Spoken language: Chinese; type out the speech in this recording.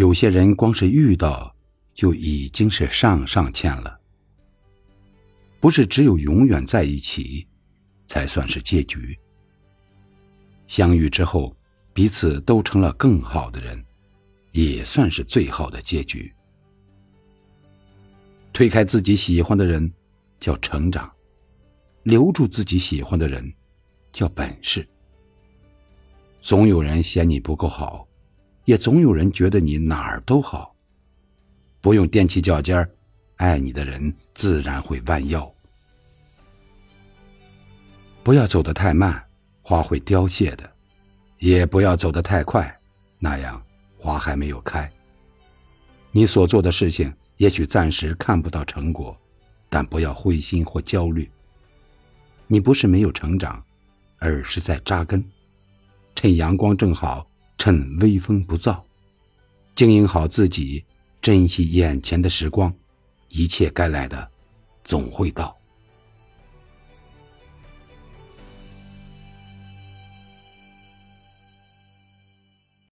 有些人光是遇到，就已经是上上签了。不是只有永远在一起，才算是结局。相遇之后，彼此都成了更好的人，也算是最好的结局。推开自己喜欢的人，叫成长；留住自己喜欢的人，叫本事。总有人嫌你不够好，也总有人觉得你哪儿都好。不用踮起脚尖儿，爱你的人自然会弯腰。不要走得太慢，花会凋谢的；也不要走得太快，那样花还没有开。你所做的事情也许暂时看不到成果，但不要灰心或焦虑。你不是没有成长，而是在扎根。趁阳光正好，趁微风不燥，经营好自己，珍惜眼前的时光，一切该来的总会到。